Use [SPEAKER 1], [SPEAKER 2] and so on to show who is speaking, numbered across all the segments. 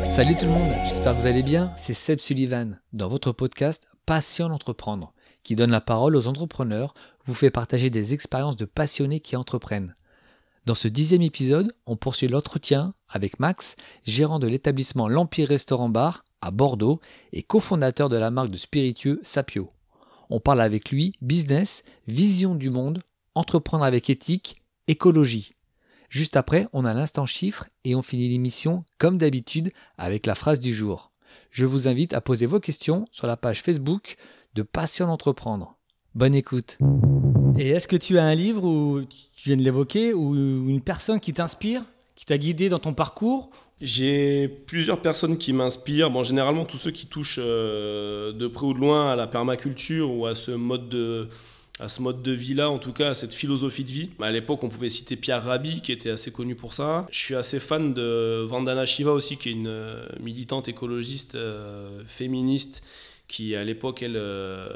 [SPEAKER 1] Salut tout le monde, j'espère que vous allez bien. C'est Seb Sullivan dans votre podcast Passion d'entreprendre, qui donne la parole aux entrepreneurs, vous fait partager des expériences de passionnés qui entreprennent. Dans ce dixième épisode, on poursuit l'entretien avec Max, gérant de l'établissement L'Empire Restaurant Bar à Bordeaux et cofondateur de la marque de spiritueux Sapio. On parle avec lui business, vision du monde, entreprendre avec éthique, écologie. Juste après, on a l'instant chiffre et on finit l'émission comme d'habitude avec la phrase du jour. Je vous invite à poser vos questions sur la page Facebook de Passion d'entreprendre. Bonne écoute. Et est-ce que tu as un livre ou tu viens de l'évoquer ou une personne qui t'inspire, qui t'a guidé dans ton parcours?
[SPEAKER 2] J'ai plusieurs personnes qui m'inspirent. Bon, généralement tous ceux qui touchent euh, de près ou de loin à la permaculture ou à ce mode de à ce mode de vie-là, en tout cas à cette philosophie de vie. À l'époque, on pouvait citer Pierre Rabhi, qui était assez connu pour ça. Je suis assez fan de Vandana Shiva aussi, qui est une euh, militante écologiste euh, féministe, qui à l'époque, elle, euh,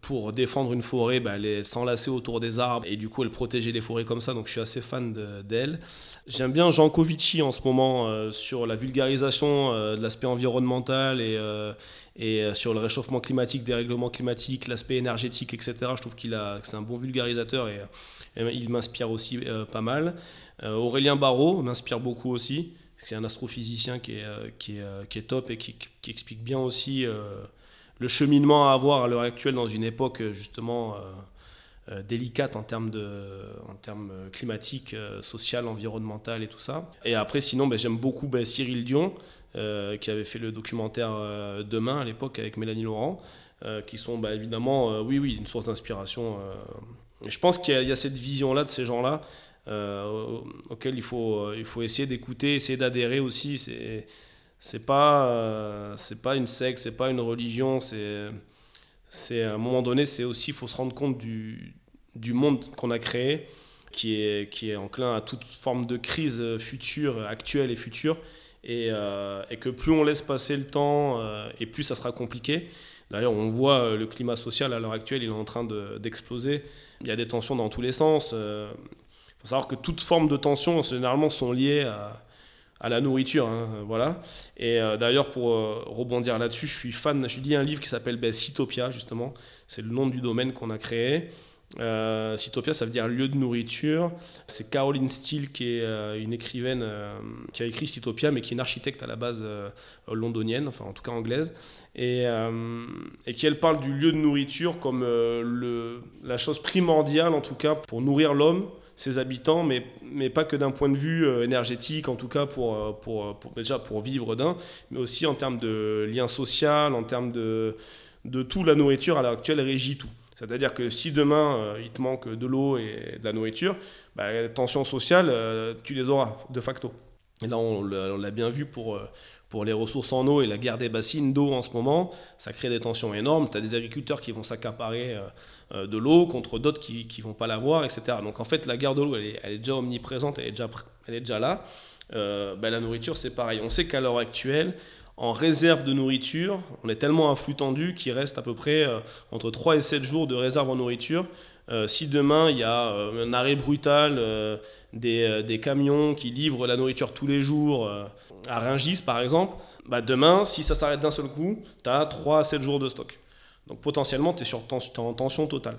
[SPEAKER 2] pour défendre une forêt, bah, elle s'enlaçait autour des arbres et du coup, elle protégeait les forêts comme ça. Donc, je suis assez fan d'elle. J'aime bien Jean Covici en ce moment sur la vulgarisation de l'aspect environnemental et et euh, sur le réchauffement climatique, dérèglement climatique, l'aspect énergétique, etc. Je trouve qu'il a, que c'est un bon vulgarisateur et, il m'inspire aussi euh, pas mal. Euh, Aurélien Barraud m'inspire beaucoup aussi. C'est un astrophysicien qui est, qui est, top et qui, explique bien aussi le cheminement à avoir à l'heure actuelle dans une époque justement délicate en termes, de, en termes climatiques, social, environnemental et tout ça. Et après, sinon, ben, j'aime beaucoup ben, Cyril Dion, euh, qui avait fait le documentaire euh, Demain à l'époque avec Mélanie Laurent, euh, qui sont bah, évidemment, oui, oui, une source d'inspiration. je pense qu'il y, a cette vision-là de ces gens-là. auquel il faut, il faut essayer d'écouter, essayer d'adhérer aussi. C'est c'est pas c'est pas une secte, c'est pas une religion. C'est c'est à un moment donné, c'est aussi faut se rendre compte du, du monde qu'on a créé, qui est qui est enclin à toute forme de crise future, actuelle et future. Euh, et, que plus on laisse passer le temps euh, et plus ça sera compliqué. D'ailleurs, on voit euh, le climat social à l'heure actuelle, il est en train d'exploser. il y a des tensions dans tous les sens. Il faut savoir que toute forme de tension, généralement, sont liées à, à la nourriture. Hein, voilà. Et d'ailleurs, pour rebondir là-dessus, je suis fan, je lis un livre qui s'appelle ben, Cytopia, justement. C'est le nom du domaine qu'on a créé. Euh, Cytopia, ça veut dire lieu de nourriture. C'est Caroline Steele, qui est euh, une écrivaine euh, qui a écrit Cytopia, mais qui est une architecte à la base londonienne, enfin en tout cas anglaise, et, qui elle parle du lieu de nourriture comme la chose primordiale, en tout cas, pour nourrir l'homme, ses habitants, mais, mais pas que d'un point de vue énergétique, en tout cas pour, pour, pour déjà pour vivre d'un, mais aussi en termes de lien social, en termes de, de tout. La nourriture à l'heure actuelle régit tout. C'est-à-dire que si demain euh, il te manque de l'eau et de la nourriture, bah, les tensions sociales, euh, tu les auras de facto. Et là, on l'a bien vu pour, euh, pour les ressources en eau et la guerre des bassines d'eau en ce moment. Ça crée des tensions énormes. Tu as des agriculteurs qui vont s'accaparer de l'eau contre d'autres qui ne vont pas l'avoir, etc. Donc en fait, la guerre de l'eau, elle est, elle est, déjà omniprésente, elle est déjà, elle est déjà là. Bah, la nourriture, c'est pareil. On sait qu'à l'heure actuelle, en réserve de nourriture. On est tellement à flux tendu qu'il reste à peu près euh, entre 3 et 7 jours de réserve en nourriture. Euh, si demain il y a euh, un arrêt brutal des, camions qui livrent la nourriture tous les jours à Ringis par exemple, bah demain, si ça s'arrête d'un seul coup, tu as 3 à 7 jours de stock. Donc potentiellement, tu es, sur en tension totale.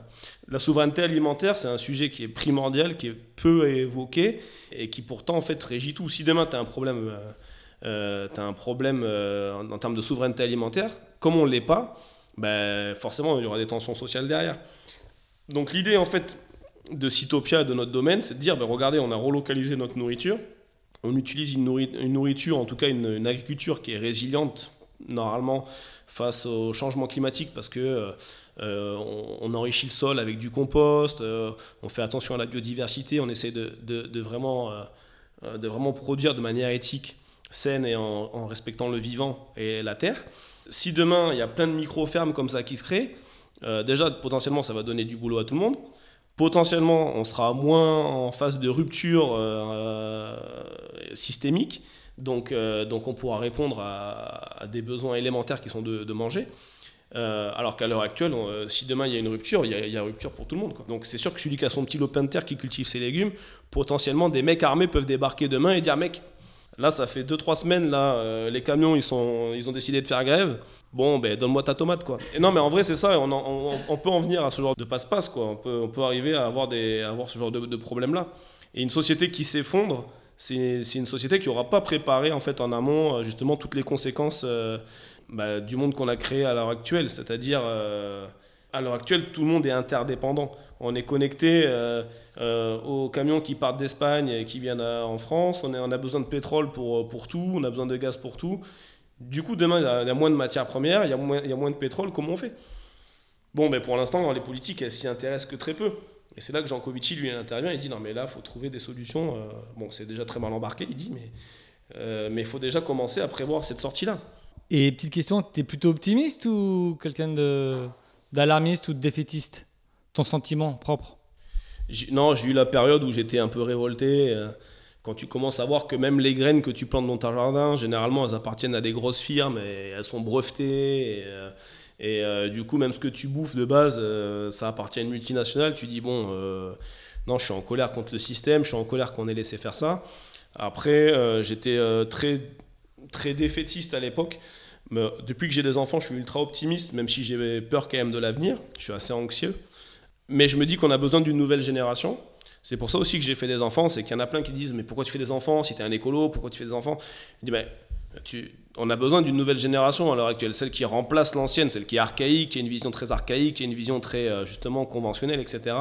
[SPEAKER 2] La souveraineté alimentaire, c'est un sujet qui est primordial, qui est peu évoqué et qui pourtant en fait régit tout. Si demain tu as un problème euh, tu as un problème euh, en, termes de souveraineté alimentaire, comme on ne l'est pas, ben, forcément il y aura des tensions sociales derrière. Donc l'idée en fait de Cytopia, de notre domaine, c'est de dire, ben, regardez, on a relocalisé notre nourriture, on utilise une, nourriture, en tout cas une, agriculture qui est résiliente normalement face au changement climatique parce que euh, on, enrichit le sol avec du compost, on fait attention à la biodiversité, on essaie de vraiment, de vraiment produire de manière éthique saine et en, respectant le vivant et la terre. Si demain il y a plein de micro-fermes comme ça qui se créent, euh, déjà potentiellement ça va donner du boulot à tout le monde. Potentiellement on sera moins en phase de rupture euh, systémique, donc, euh, donc on pourra répondre à, des besoins élémentaires qui sont de, manger. alors qu'à l'heure actuelle, si demain il y a une rupture, il y a, il y a rupture pour tout le monde. Donc c'est sûr que celui qui a son petit lopin de terre qui cultive ses légumes, potentiellement des mecs armés peuvent débarquer demain et dire mec, Là, ça fait 2-3 semaines, là, euh, les camions, ils, sont, ils ont décidé de faire grève. Bon, ben, donne-moi ta tomate, quoi. Et non, mais en vrai, c'est ça, on, peut en venir à ce genre de passe-passe, quoi. On peut, on peut arriver à avoir, des, avoir ce genre de, de problème-là. Et une société qui s'effondre, c'est une société qui n'aura pas préparé, en fait, en amont, euh, justement, toutes les conséquences euh, bah, du monde qu'on a créé à l'heure actuelle. C'est-à-dire, à l'heure actuelle, tout le monde est interdépendant. On est connecté euh, euh, aux camions qui partent d'Espagne et qui viennent en France. On, a besoin de pétrole pour, pour tout, on a besoin de gaz pour tout. Du coup, demain, il y a moins de matières premières, il y a moins, il y a moins de pétrole. Comment on fait? Bon, mais pour l'instant, les politiques, elles s'y intéressent que très peu. Et c'est là que Jean Covici, lui, intervient. Il dit non, mais là, il faut trouver des solutions. Euh, bon, c'est déjà très mal embarqué, il dit, mais il faut déjà commencer à prévoir cette sortie-là.
[SPEAKER 1] Et petite question, tu es plutôt optimiste ou quelqu'un d'alarmiste ou de défaitiste ton sentiment propre?
[SPEAKER 2] Non, j'ai eu la période où j'étais un peu révolté. Euh, quand tu commences à voir que même les graines que tu plantes dans ton jardin, généralement, elles appartiennent à des grosses firmes et elles sont brevetées. Et, euh, euh, du coup, même ce que tu bouffes de base, ça appartient à une multinationale. Tu dis, bon, non, je suis en colère contre le système, je suis en colère qu'on ait laissé faire ça. Après, j'étais très, très défaitiste à l'époque. Depuis que j'ai des enfants, je suis ultra optimiste, même si j'ai peur quand même de l'avenir. Je suis assez anxieux. Mais je me dis qu'on a besoin d'une nouvelle génération. C'est pour ça aussi que j'ai fait des enfants. C'est qu'il y en a plein qui disent Mais pourquoi tu fais des enfants Si tu es un écolo, pourquoi tu fais des enfants? Je dis Mais tu, on a besoin d'une nouvelle génération à l'heure actuelle, celle qui remplace l'ancienne, celle qui est archaïque, qui a une vision très archaïque, qui a une vision très euh, justement conventionnelle, etc.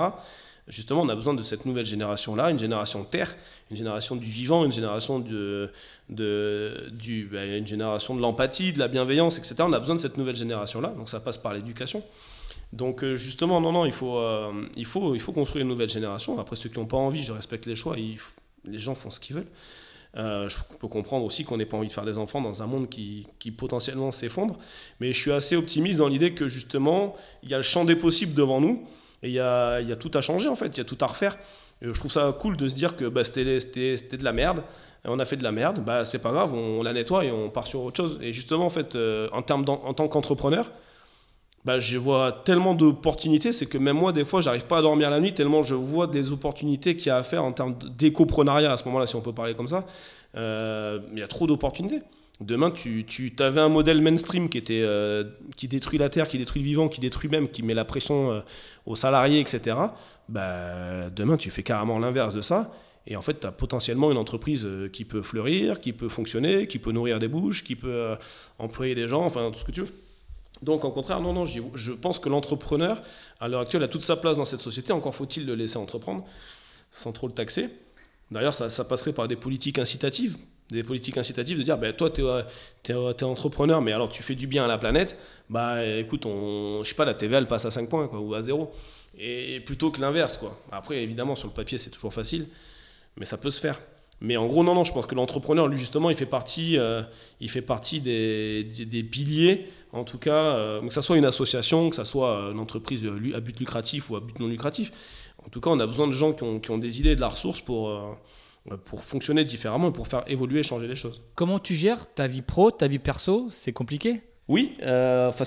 [SPEAKER 2] Justement, on a besoin de cette nouvelle génération-là, une génération terre, une génération du vivant, une génération de, de, du, ben, une génération de l'empathie, de la bienveillance, etc. On a besoin de cette nouvelle génération-là, donc ça passe par l'éducation. Donc euh, justement, non, non, il faut, euh, il, faut, il faut construire une nouvelle génération. Après, ceux qui n'ont pas envie, je respecte les choix, les gens font ce qu'ils veulent. Euh, je peux comprendre aussi qu'on n'ait pas envie de faire des enfants dans un monde qui, qui potentiellement s'effondre. Mais je suis assez optimiste dans l'idée que justement, il y a le champ des possibles devant nous et il y a, y a tout à changer en fait, il y a tout à refaire. je trouve ça cool de se dire que bah, c'était de la merde, on a fait de la merde, bah, c'est pas grave, on, la nettoie et on part sur autre chose. Et justement, en fait, en, termes en tant qu'entrepreneur, bah, je vois tellement d'opportunités, c'est que même moi, des fois, j'arrive pas à dormir la nuit, tellement je vois des opportunités qu'il y a à faire en termes d'écoprenariat à ce moment-là, si on peut parler comme ça. Euh, il y a trop d'opportunités. Demain, tu, tu avais un modèle mainstream qui, était, euh, qui détruit la terre, qui détruit le vivant, qui détruit même, qui met la pression euh, aux salariés, etc. Bah, demain, tu fais carrément l'inverse de ça. Et en fait, tu as potentiellement une entreprise qui peut fleurir, qui peut fonctionner, qui peut nourrir des bouches, qui peut employer des gens, enfin tout ce que tu veux. Donc, au contraire, non, non, je pense que l'entrepreneur, à l'heure actuelle, a toute sa place dans cette société. Encore faut-il le laisser entreprendre sans trop le taxer. D'ailleurs, ça, passerait par des politiques incitatives. Des politiques incitatives de dire, ben, toi, tu es, entrepreneur, mais alors tu fais du bien à la planète, bah écoute, on, je sais pas, la TVA, elle passe à 5 points, ou à 0. Et, plutôt que l'inverse, quoi. Après, évidemment, sur le papier, c'est toujours facile, mais ça peut se faire. Mais en gros, non, non, je pense que l'entrepreneur, lui, justement, il fait partie, euh, il fait partie des, des, piliers, en tout cas, euh, que ce soit une association, que ce soit une entreprise à but lucratif ou à but non lucratif. En tout cas, on a besoin de gens qui ont, qui ont des idées et de la ressource pour, euh, pour fonctionner différemment et pour faire évoluer et changer les choses.
[SPEAKER 1] Comment tu gères ta vie pro, ta vie perso C'est compliqué?
[SPEAKER 2] Oui, enfin,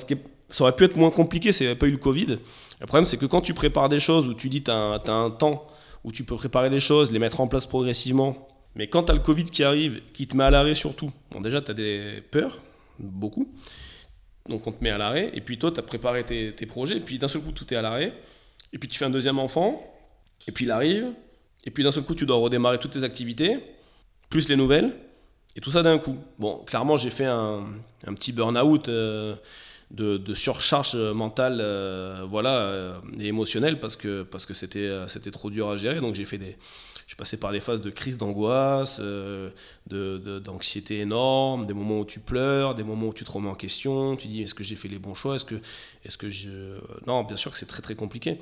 [SPEAKER 2] ça aurait pu être moins compliqué s'il n'y avait pas eu le Covid. Le problème, c'est que quand tu prépares des choses où tu dis tu as, as un temps où tu peux préparer les choses, les mettre en place progressivement, mais quand tu as le Covid qui arrive, qui te met à l'arrêt surtout, bon déjà tu as des peurs, beaucoup, donc on te met à l'arrêt, et puis toi tu as préparé tes, projets, et puis d'un seul coup tout est à l'arrêt, et puis tu fais un deuxième enfant, et puis il arrive, et puis d'un seul coup tu dois redémarrer toutes tes activités, plus les nouvelles, et tout ça d'un coup. Bon, clairement j'ai fait un, petit burn-out. Euh, de, surcharge mentale euh, voilà, euh, et émotionnelle parce que, parce que c'était, c'était trop dur à gérer. Donc j'ai fait des, je suis passé par des phases de crise d'angoisse, euh, d'anxiété énorme, des moments où tu pleures, des moments où tu te remets en question, tu dis est-ce que j'ai fait les bons choix, est-ce que, est-ce que je... Non, bien sûr que c'est très très compliqué.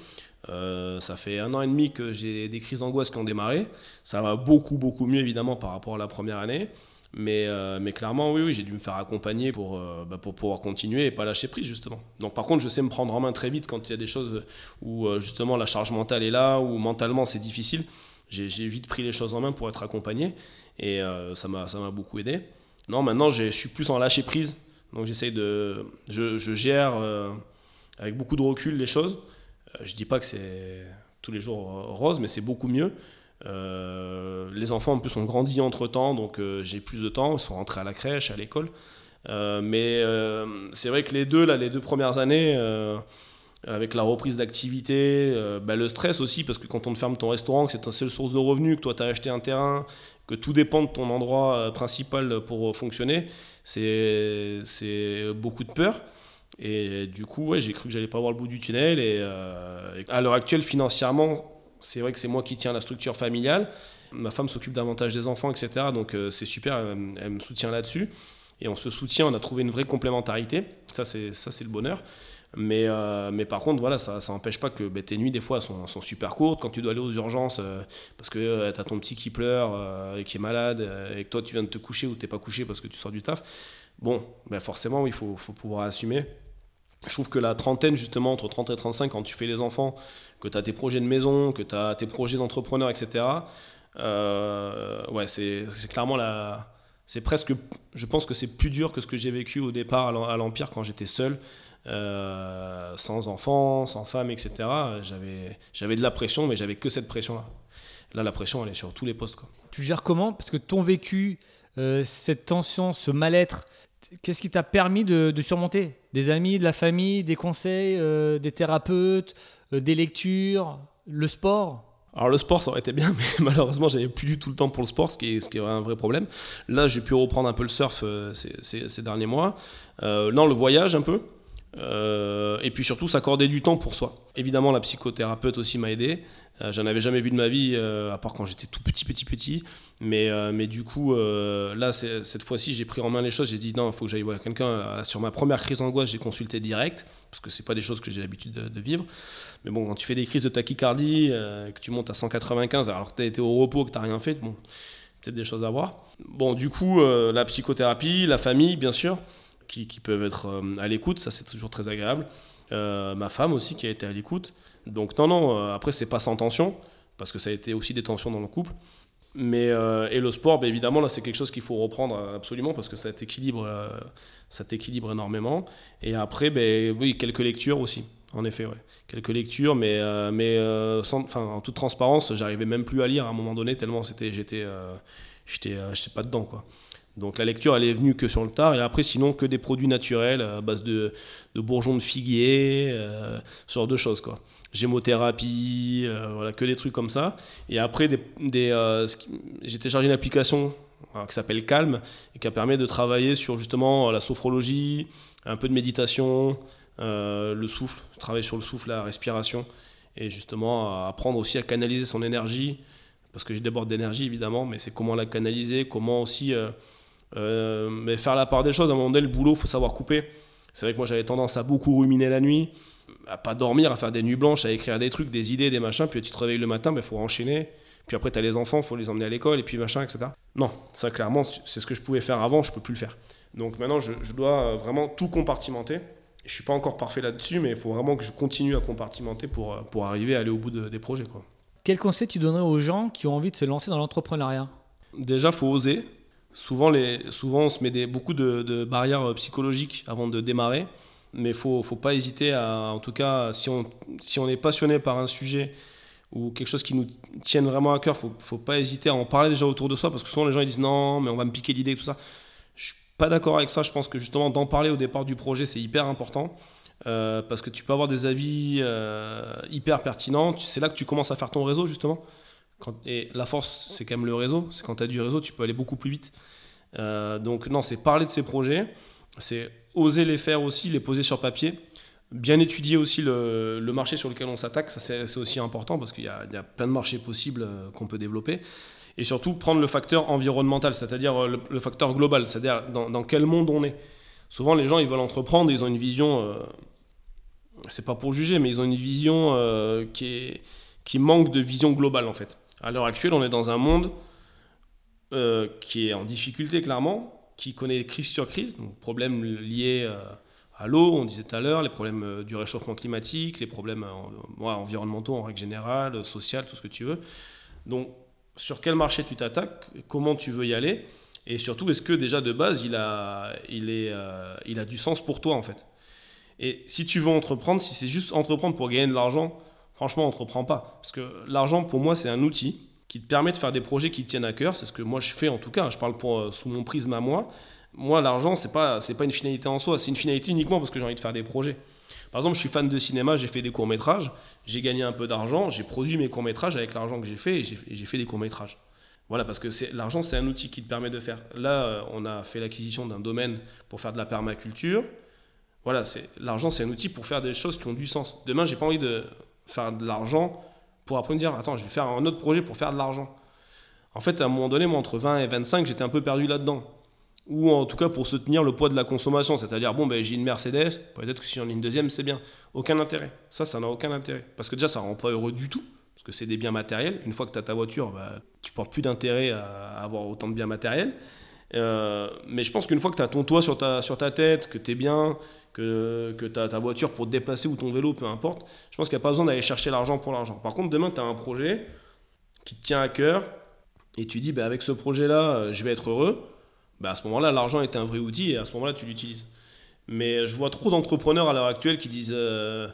[SPEAKER 2] Euh, ça fait un an et demi que j'ai des crises d'angoisse qui ont démarré. Ça va beaucoup beaucoup mieux évidemment par rapport à la première année. Mais, euh, mais clairement, oui, oui j'ai dû me faire accompagner pour, bah, pour pouvoir continuer et pas lâcher prise, justement. Donc, par contre, je sais me prendre en main très vite quand il y a des choses où, justement, la charge mentale est là, où mentalement c'est difficile j'ai vite pris les choses en main pour être accompagné et euh, ça m'a beaucoup aidé. Non, maintenant je suis plus en lâcher prise, donc j'essaye de. Je, gère euh, avec beaucoup de recul les choses. Euh, je dis pas que c'est tous les jours rose, mais c'est beaucoup mieux. les enfants en plus ont grandi entre temps, donc j'ai plus de temps, ils sont rentrés à la crèche, à l'école. mais c'est vrai que les deux, là, les deux premières années, avec la reprise d'activité, euh, bah, le stress aussi, parce que quand on ferme ton restaurant, que c'est ta seule source de revenus, que toi tu as acheté un terrain, que tout dépend de ton endroit euh, principal pour fonctionner, c'est beaucoup de peur. Et du coup, j'ai cru que j'allais pas voir le bout du tunnel. Et, euh, à l'heure actuelle, financièrement, c'est vrai que c'est moi qui tiens la structure familiale. Ma femme s'occupe davantage des enfants, etc. Donc c'est super, elle, me soutient là-dessus. Et on se soutient, on a trouvé une vraie complémentarité. Ça, c'est le bonheur. Mais, euh, mais par contre, voilà, ça n'empêche pas que bah, tes nuits, des fois, sont, super courtes. Quand tu dois aller aux urgences euh, parce que euh, tu as ton petit qui pleure et qui est malade et que toi, tu viens de te coucher ou tu pas couché parce que tu sors du taf, bon, bah, forcément, il faut, pouvoir assumer. Je trouve que la trentaine, justement, entre 30 et 35, quand tu fais les enfants, que tu as tes projets de maison, que tu as tes projets d'entrepreneur, etc., ouais, c'est clairement la. C'est presque. Je pense que c'est plus dur que ce que j'ai vécu au départ à l'Empire quand j'étais seul. Euh, sans enfants, sans femme, etc. J'avais de la pression, mais j'avais que cette pression-là. Là, la pression, elle est sur tous les postes. Quoi.
[SPEAKER 1] Tu gères comment? Parce que ton vécu, euh, cette tension, ce mal-être, qu'est-ce qui t'a permis de, surmonter Des amis, de la famille, des conseils, euh, des thérapeutes, des lectures, le sport
[SPEAKER 2] alors le sport, ça aurait été bien, mais malheureusement, j'avais plus du tout le temps pour le sport, ce qui est, un vrai problème. Là, j'ai pu reprendre un peu le surf ces, ces, derniers mois. non, le voyage un peu. Euh, et puis surtout s'accorder du temps pour soi. Évidemment, la psychothérapeute aussi m'a aidé. Euh, j'en avais jamais vu de ma vie, euh, à part quand j'étais tout petit, petit, petit. Mais, mais du coup, là, cette fois-ci, j'ai pris en main les choses. J'ai dit non, il faut que j'aille voir quelqu'un. Sur ma première crise d'angoisse, j'ai consulté direct, parce que c'est pas des choses que j'ai l'habitude de, vivre. Mais bon, quand tu fais des crises de tachycardie, que tu montes à 195 alors que tu as été au repos, que tu n'as rien fait, bon, peut-être des choses à voir. Bon, du coup, la psychothérapie, la famille, bien sûr qui, peuvent être euh, à l'écoute, ça c'est toujours très agréable. Euh, ma femme aussi qui a été à l'écoute. Donc non, non, euh, après c'est pas sans tension, parce que ça a été aussi des tensions dans le couple. Mais, et le sport, bien évidemment, là c'est quelque chose qu'il faut reprendre absolument, parce que ça t'équilibre, ça t'équilibre énormément. Et après, ben, oui, quelques lectures aussi. En effet, ouais. quelques lectures, mais, mais sans, en toute transparence, j'arrivais même plus à lire à un moment donné, tellement c'était, j'étais, j'étais, j'étais pas dedans. Quoi. Donc la lecture, elle est venue que sur le tard. Et après, sinon, que des produits naturels à base de, bourgeons de figuier, euh, ce genre de choses. quoi. Gémothérapie, euh, voilà, que des trucs comme ça. Et après, des, euh, j'ai téléchargé une application qui s'appelle Calme et qui a permis de travailler sur justement la sophrologie, un peu de méditation, le souffle, travailler sur le souffle, la respiration. Et justement, apprendre aussi à canaliser son énergie. Parce que je déborde d'énergie, évidemment, mais c'est comment la canaliser, comment aussi euh, mais faire la part des choses, à un moment donné, le boulot, faut savoir couper. C'est vrai que moi, j'avais tendance à beaucoup ruminer la nuit, à pas dormir, à faire des nuits blanches, à écrire des trucs, des idées, des machins. Puis tu te réveilles le matin, il ben, faut enchaîner. Puis après, tu as les enfants, il faut les emmener à l'école, et puis machin, etc. Non, ça, clairement, c'est ce que je pouvais faire avant, je peux plus le faire. Donc maintenant, je, dois vraiment tout compartimenter. Je suis pas encore parfait là-dessus, mais il faut vraiment que je continue à compartimenter pour, pour arriver à aller au bout des projets. Quoi.
[SPEAKER 1] Quel conseil tu donnerais aux gens qui ont envie de se lancer dans l'entrepreneuriat?
[SPEAKER 2] Déjà, faut oser. Souvent, les, souvent on se met beaucoup de, barrières euh, psychologiques avant de démarrer, mais il faut, faut, pas hésiter à, en tout cas, si on, est passionné par un sujet ou quelque chose qui nous tienne vraiment à cœur, il ne faut, pas hésiter à en parler déjà autour de soi, parce que souvent les gens ils disent non, mais on va me piquer l'idée, tout ça. Je suis pas d'accord avec ça, je pense que justement d'en parler au départ du projet, c'est hyper important. Euh, parce que tu peux avoir des avis euh, hyper pertinents. C'est là que tu commences à faire ton réseau, justement et la force, c'est quand même le réseau. C'est quand tu as du réseau, tu peux aller beaucoup plus vite. Euh, donc non, c'est parler de ces projets, c'est oser les faire aussi, les poser sur papier, bien étudier aussi le, marché sur lequel on s'attaque, ça c'est aussi important parce qu'il y, a plein de marchés possibles euh, qu'on peut développer. Et surtout prendre le facteur environnemental, c'est-à-dire euh, le, facteur global, c'est-à-dire dans, quel monde on est. Souvent les gens ils veulent entreprendre, ils ont une vision, c'est pas pour juger, mais ils ont une vision qui, manque de vision globale en fait. À l'heure actuelle, on est dans un monde euh, qui est en difficulté clairement, qui connaît crise sur crise, donc problèmes liés euh, à l'eau, on disait tout à l'heure, les problèmes euh, du réchauffement climatique, les problèmes environnementaux en règle générale, social, tout ce que tu veux. Donc, sur quel marché tu t'attaques, comment tu veux y aller, et surtout, est-ce que déjà de base, il a, il, est, il a du sens pour toi en fait? Et si tu veux entreprendre, si c'est juste entreprendre pour gagner de l'argent, franchement, entreprends pas. Parce que l'argent, pour moi, c'est un outil. qui te permet de faire des projets qui te tiennent à cœur. C'est ce que moi je fais en tout cas. Je parle pour, sous mon prisme à moi. Moi, l'argent, c'est pas, pas une finalité en soi. C'est une finalité uniquement parce que j'ai envie de faire des projets. Par exemple, je suis fan de cinéma, j'ai fait des courts-métrages, j'ai gagné un peu d'argent, j'ai produit mes courts-métrages avec l'argent que j'ai fait et j'ai fait des courts-métrages. Voilà, parce que l'argent, c'est un outil qui te permet de faire. Là, euh, on a fait l'acquisition d'un domaine pour faire de la permaculture. Voilà, l'argent, c'est un outil pour faire des choses qui ont du sens. Demain, j'ai pas envie de faire de l'argent pour après me dire, attends, je vais faire un autre projet pour faire de l'argent. En fait, à un moment donné, moi, entre 20 et 25, j'étais un peu perdu là-dedans ou en tout cas pour soutenir le poids de la consommation. C'est-à-dire, bon, ben, j'ai une Mercedes, peut-être que si j'en ai une deuxième, c'est bien. Aucun intérêt. Ça, ça n'a aucun intérêt. Parce que déjà, ça rend pas heureux du tout, parce que c'est des biens matériels. Une fois que tu as ta voiture, bah, tu portes plus d'intérêt à avoir autant de biens matériels. Euh, mais je pense qu'une fois que tu as ton toit sur ta, sur ta tête, que tu es bien, que, que tu as ta voiture pour te déplacer ou ton vélo, peu importe, je pense qu'il n'y a pas besoin d'aller chercher l'argent pour l'argent. Par contre, demain, tu as un projet qui te tient à cœur et tu dis, bah, avec ce projet-là, euh, je vais être heureux bah à ce moment-là, l'argent est un vrai outil et à ce moment-là, tu l'utilises. Mais je vois trop d'entrepreneurs à l'heure actuelle qui disent, euh,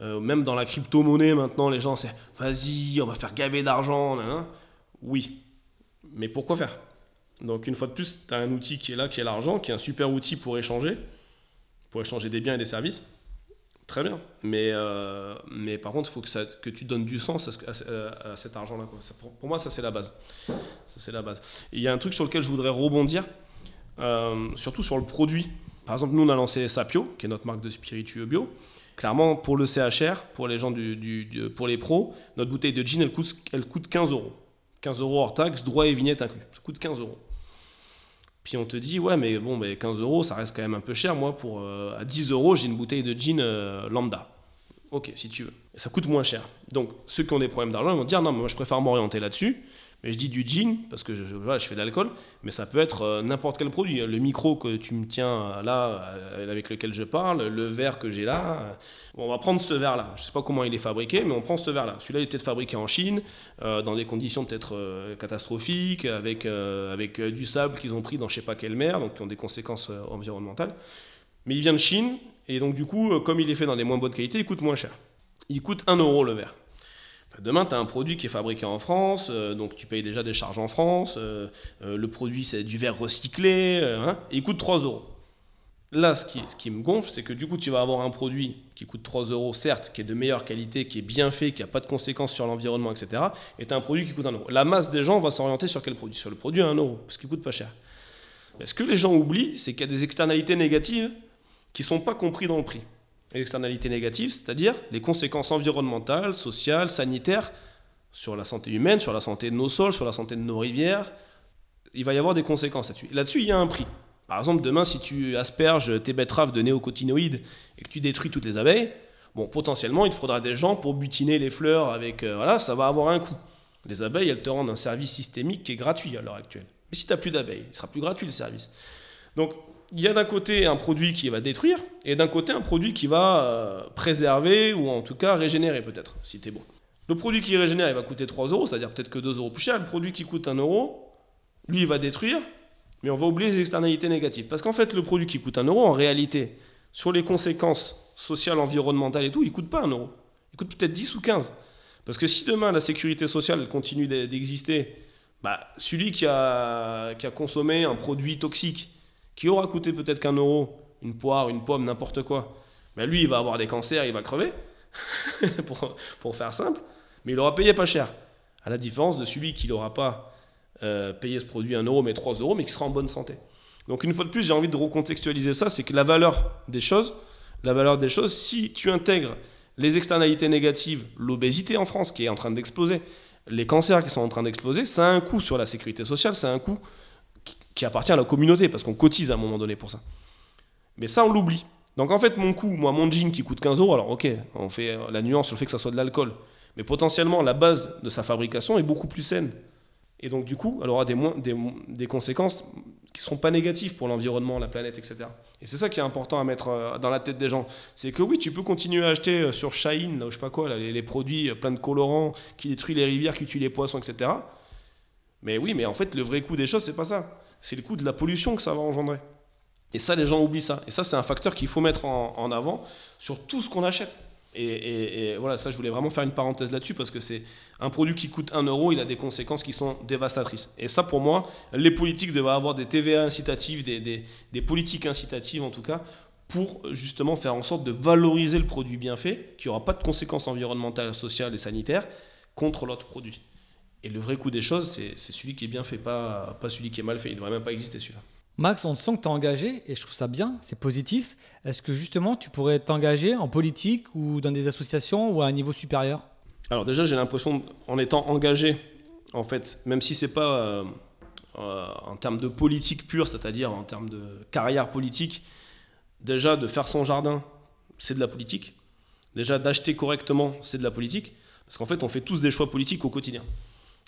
[SPEAKER 2] euh, même dans la crypto-monnaie maintenant, les gens, c'est vas-y, on va faire gaver d'argent. Oui, mais pourquoi faire? Donc, une fois de plus, tu as un outil qui est là, qui est l'argent, qui est un super outil pour échanger, pour échanger des biens et des services. Très bien. Mais, euh, mais par contre, il faut que, tu donnes du sens à, cet argent-là. Pour, pour, moi, ça, c'est la base. Ça, c'est la base. Il y a un truc sur lequel je voudrais rebondir. Euh, surtout sur le produit. Par exemple, nous, on a lancé Sapio, qui est notre marque de spiritueux bio. Clairement, pour le CHR, pour les gens du, pour les pros, notre bouteille de gin, elle coûte, elle coûte 15 euros. 15 euros hors taxe, droit et vignette inclus. Ça coûte 15 euros. Puis on te dit, ouais, mais bon, mais 15 euros, ça reste quand même un peu cher. Moi, pour euh, à 10 euros, j'ai une bouteille de gin euh, lambda. Ok, si tu veux. ça coûte moins cher. Donc, ceux qui ont des problèmes d'argent, vont dire, non, mais moi, je préfère m'orienter là-dessus. Mais je dis du gin parce que je, fais de l'alcool, mais ça peut être euh, n'importe quel produit. Le micro que tu me tiens euh, là, euh, avec lequel je parle, le verre que j'ai là. on va prendre ce verre-là. Je ne sais pas comment il est fabriqué, mais on prend ce verre-là. Celui-là, il est peut-être fabriqué en Chine, dans des conditions peut-être catastrophiques, avec, avec du sable qu'ils ont pris dans je ne sais pas quelle mer, donc qui ont des conséquences environnementales. Mais il vient de Chine, et donc du coup, comme il est fait dans des moins bonnes qualités, il coûte moins cher. Il coûte 1 euro le verre. Demain, tu as un produit qui est fabriqué en France, euh, donc tu payes déjà des charges en France. Euh, euh, le produit, c'est du verre recyclé, hein, et il coûte 3 euros. Là, ce qui, me gonfle, c'est que du coup, tu vas avoir un produit qui coûte 3 euros, certes, qui est de meilleure qualité, qui est bien fait, qui n'a pas de conséquences sur l'environnement, etc. Et tu as un produit qui coûte 1 euro. La masse des gens va s'orienter sur quel produit? Sur le produit à 1 euro, parce qu'il coûte pas cher. Ce que les gens oublient, c'est qu'il y a des externalités négatives qui ne sont pas comprises dans le prix externalités négatives, c'est-à-dire les conséquences environnementales, sociales, sanitaires sur la santé humaine, sur la santé de nos sols, sur la santé de nos rivières. Il va y avoir des conséquences là-dessus. Là-dessus, il y a un prix. Par exemple, demain, si tu asperges tes betteraves de néocotinoïdes et que tu détruis toutes les abeilles, bon, potentiellement, il te faudra des gens pour butiner les fleurs avec. Euh, voilà, ça va avoir un coût. Les abeilles, elles te rendent un service systémique qui est gratuit à l'heure actuelle. Mais si tu n'as plus d'abeilles, il sera plus gratuit le service. Donc, il y a d'un côté un produit qui va détruire et d'un côté un produit qui va euh, préserver ou en tout cas régénérer peut-être, si es bon. Le produit qui régénère, il va coûter 3 euros, c'est-à-dire peut-être que 2 euros plus cher. Le produit qui coûte 1 euro, lui, il va détruire, mais on va oublier les externalités négatives. Parce qu'en fait, le produit qui coûte 1 euro, en réalité, sur les conséquences sociales, environnementales et tout, il coûte pas 1 euro. Il coûte peut-être 10 ou 15. Parce que si demain la sécurité sociale continue d'exister, bah, celui qui a consommé un produit toxique, qui aura coûté peut-être qu'un euro, une poire, une pomme, n'importe quoi, ben lui, il va avoir des cancers, il va crever, pour, pour, faire simple, mais il aura payé pas cher. À la différence de celui qui n'aura pas euh, payé ce produit 1 euro, mais 3 euros, mais qui sera en bonne santé. Donc une fois de plus, j'ai envie de recontextualiser ça, c'est que la valeur des choses, la valeur des choses, si tu intègres les externalités négatives, l'obésité en France qui est en train d'exploser, les cancers qui sont en train d'exploser, ça a un coût sur la sécurité sociale, ça a un coût qui appartient à la communauté, parce qu'on cotise à un moment donné pour ça. Mais ça, on l'oublie. Donc en fait, mon coût, moi, mon jean qui coûte 15 euros, alors ok, on fait la nuance sur le fait que ça soit de l'alcool, mais potentiellement, la base de sa fabrication est beaucoup plus saine. Et donc du coup, elle aura des, conséquences qui ne seront pas négatives pour l'environnement, la planète, etc. Et c'est ça qui est important à mettre euh, dans la tête des gens. C'est que oui, tu peux continuer à acheter euh, sur Shine, je sais pas quoi, les, les, produits euh, plein de colorants qui détruisent les rivières, qui tuent les poissons, etc. Mais oui, mais en fait, le vrai coût des choses, c'est pas ça c'est le coût de la pollution que ça va engendrer. Et ça, les gens oublient ça. Et ça, c'est un facteur qu'il faut mettre en, avant sur tout ce qu'on achète. Et, voilà, ça, je voulais vraiment faire une parenthèse là-dessus parce que c'est un produit qui coûte 1 euro, il a des conséquences qui sont dévastatrices. Et ça, pour moi, les politiques devaient avoir des TVA incitatives, des, des, politiques incitatives en tout cas, pour justement faire en sorte de valoriser le produit bien fait, qui n'aura pas de conséquences environnementales, sociales et sanitaires, contre l'autre produit. Et le vrai coup des choses, c'est celui qui est bien fait, pas, pas celui qui est mal fait. Il ne devrait même pas exister celui-là.
[SPEAKER 1] Max, on sent que tu es engagé et je trouve ça bien, c'est positif. Est-ce que justement tu pourrais t'engager en politique ou dans des associations ou à un niveau supérieur?
[SPEAKER 2] Alors déjà j'ai l'impression, en étant engagé, en fait, même si c'est pas euh, euh, en termes de politique pure, c'est-à-dire en termes de carrière politique, déjà de faire son jardin, c'est de la politique. Déjà d'acheter correctement, c'est de la politique. Parce qu'en fait on fait tous des choix politiques au quotidien.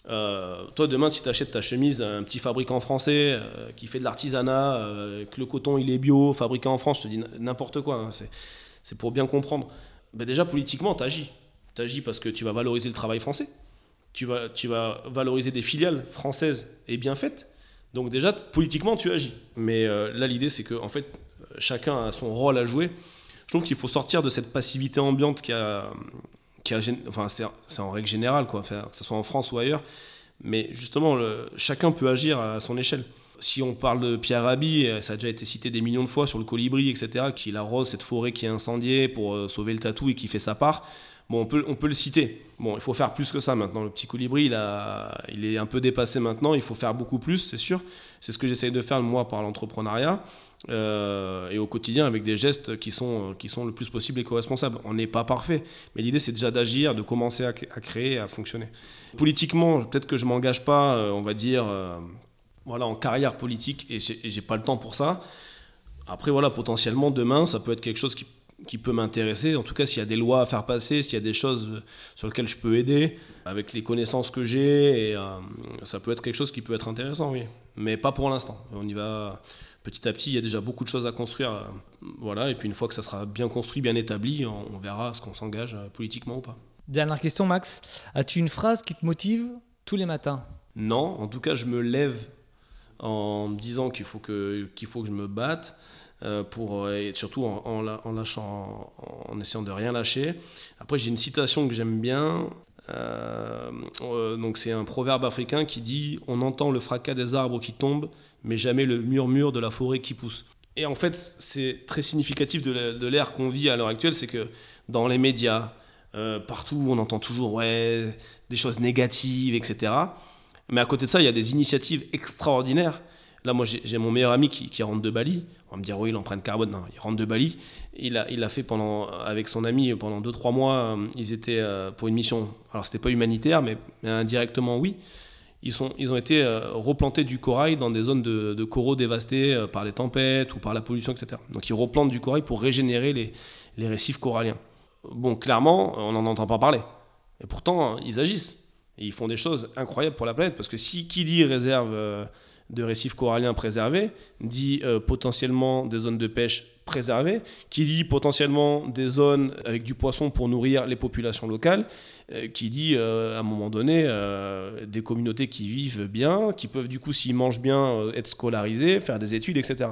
[SPEAKER 2] Euh, toi, demain, si tu achètes ta chemise à un petit fabricant français euh, qui fait de l'artisanat, euh, que le coton il est bio, fabriqué en France, je te dis n'importe quoi, hein, c'est pour bien comprendre. Ben déjà, politiquement, tu agis. Tu agis parce que tu vas valoriser le travail français, tu vas, tu vas valoriser des filiales françaises et bien faites. Donc, déjà, politiquement, tu agis. Mais là, l'idée, c'est que en fait, chacun a son rôle à jouer. Je trouve qu'il faut sortir de cette passivité ambiante qui a enfin c'est en règle générale quoi, que ce soit en France ou ailleurs, mais justement chacun peut agir à son échelle. Si on parle de Pierre Rabhi, ça a déjà été cité des millions de fois sur le colibri, etc., qu'il arrose cette forêt qui est incendiée pour euh, sauver le tatou et qui fait sa part. Bon, on peut, on peut le citer. Bon, il faut faire plus que ça maintenant. Le petit colibri, il, a, il est un peu dépassé maintenant. Il faut faire beaucoup plus, c'est sûr. C'est ce que j'essaye de faire, moi, par l'entrepreneuriat. Euh, et au quotidien avec des gestes qui sont, qui sont le plus possible éco-responsables. On n'est pas parfait, mais l'idée c'est déjà d'agir, de commencer à, créer, à fonctionner. Politiquement, peut-être que je m'engage pas, euh, on va dire, euh, voilà, en carrière politique, et j'ai pas le temps pour ça. Après, voilà, potentiellement, demain, ça peut être quelque chose qui qui peut m'intéresser. En tout cas, s'il y a des lois à faire passer, s'il y a des choses sur lesquelles je peux aider, avec les connaissances que j'ai, euh, ça peut être quelque chose qui peut être intéressant, oui. Mais pas pour l'instant. On y va petit à petit. Il y a déjà beaucoup de choses à construire. Euh, voilà. Et puis une fois que ça sera bien construit, bien établi, on, verra ce qu'on s'engage euh, politiquement ou pas.
[SPEAKER 1] Dernière question, Max. As-tu une phrase qui te motive tous les matins?
[SPEAKER 2] Non. En tout cas, je me lève en me disant qu'il faut que, qu'il faut que je me batte. Euh, pour, euh, et surtout en, lâchant, en, essayant de rien lâcher. Après, j'ai une citation que j'aime bien. Euh, donc c'est un proverbe africain qui dit on entend le fracas des arbres qui tombent, mais jamais le murmure de la forêt qui pousse. Et en fait, c'est très significatif de l'ère qu'on vit à l'heure actuelle, c'est que dans les médias, partout, on entend toujours ouais, des choses négatives, etc. Mais à côté de ça, il y a des initiatives extraordinaires Là, moi, j'ai mon meilleur ami qui, rentre de Bali. On va me dire, oui, l'empreinte carbone. Non, il rentre de Bali. Il a, il a fait pendant, avec son ami pendant 2-3 mois. Euh, ils étaient euh, pour une mission. Alors, c'était pas humanitaire, mais, indirectement, oui. Ils, sont, ils ont été euh, replantés du corail dans des zones de, coraux dévastés par les tempêtes ou par la pollution, etc. Donc, ils replantent du corail pour régénérer les, les récifs coralliens. Bon, clairement, on n'en entend pas parler. Et pourtant, ils agissent. Ils font des choses incroyables pour la planète. Parce que si qui dit réserve de récifs coralliens préservés, dit euh, potentiellement des zones de pêche préservées, qui dit potentiellement des zones avec du poisson pour nourrir les populations locales, euh, qui dit euh, à un moment donné des communautés qui vivent bien, qui peuvent du coup s'ils mangent bien être scolarisés, faire des études, etc.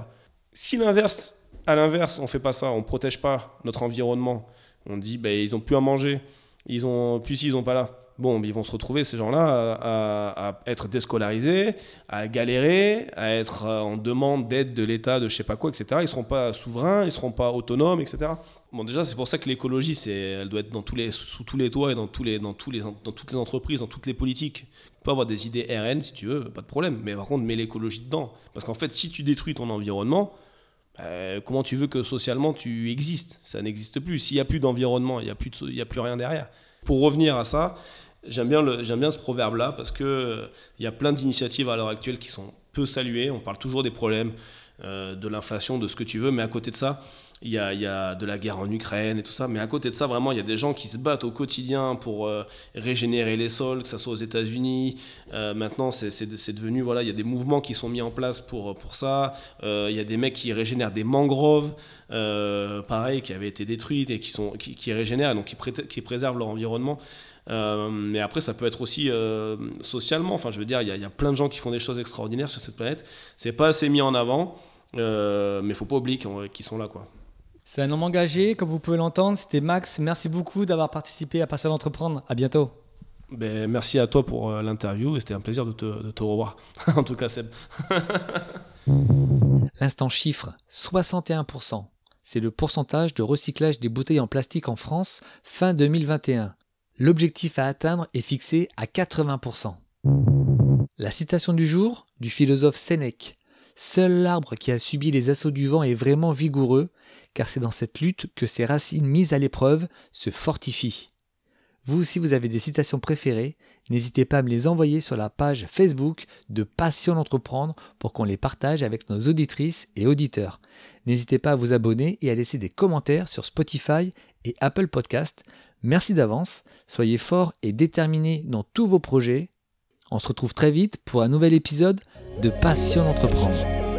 [SPEAKER 2] Si l'inverse, à l'inverse, on fait pas ça, on protège pas notre environnement, on dit ben, ils ont plus à manger, ils ont plus s'ils ont pas là bon, ils vont se retrouver, ces gens-là, à, être déscolarisés, à galérer, à être euh, en demande d'aide de l'État, de je sais pas quoi, etc. Ils ne seront pas souverains, ils ne seront pas autonomes, etc. Bon, déjà, c'est pour ça que l'écologie, elle doit être dans tous les, sous tous les toits et dans, tous les, dans, tous les, dans toutes les entreprises, dans toutes les politiques. Tu peux avoir des idées RN si tu veux, pas de problème. Mais par contre, mets l'écologie dedans. Parce qu'en fait, si tu détruis ton environnement, euh, comment tu veux que socialement tu existes? Ça n'existe plus. S'il n'y a plus d'environnement, il n'y a, plus a plus rien derrière. Pour revenir à ça, J'aime bien, bien ce proverbe-là parce qu'il euh, y a plein d'initiatives à l'heure actuelle qui sont peu saluées. On parle toujours des problèmes, euh, de l'inflation, de ce que tu veux, mais à côté de ça, il y, a, y, a, de la guerre en Ukraine et tout ça. Mais à côté de ça, vraiment, il y a des gens qui se battent au quotidien pour euh, régénérer les sols, que ce soit aux États-Unis. maintenant, c'est devenu, voilà, il y a des mouvements qui sont mis en place pour, pour ça. il y a des mecs qui régénèrent des mangroves, pareil, qui avaient été détruites et qui, sont, qui, qui régénèrent, donc qui, qui préservent leur environnement. Euh, mais après, ça peut être aussi euh, socialement. Enfin, je veux dire, il y, a plein de gens qui font des choses extraordinaires sur cette planète. C'est pas assez mis en avant, euh, mais faut pas oublier qu'ils sont là, quoi.
[SPEAKER 1] C'est un homme engagé, comme vous pouvez l'entendre. C'était Max. Merci beaucoup d'avoir participé à Passer d'entreprendre. À bientôt.
[SPEAKER 2] Ben, merci à toi pour euh, l'interview et c'était un plaisir de te, de te revoir. en tout cas, Seb.
[SPEAKER 1] L'instant chiffre 61%. C'est le pourcentage de recyclage des bouteilles en plastique en France fin 2021. L'objectif à atteindre est fixé à 80%. La citation du jour du philosophe Sénèque. Seul l'arbre qui a subi les assauts du vent est vraiment vigoureux, car c'est dans cette lutte que ses racines mises à l'épreuve se fortifient. Vous aussi vous avez des citations préférées, n'hésitez pas à me les envoyer sur la page Facebook de Passion d'entreprendre pour qu'on les partage avec nos auditrices et auditeurs. N'hésitez pas à vous abonner et à laisser des commentaires sur Spotify et Apple Podcast. Merci d'avance, soyez forts et déterminés dans tous vos projets. On se retrouve très vite pour un nouvel épisode de Passion d'entreprendre.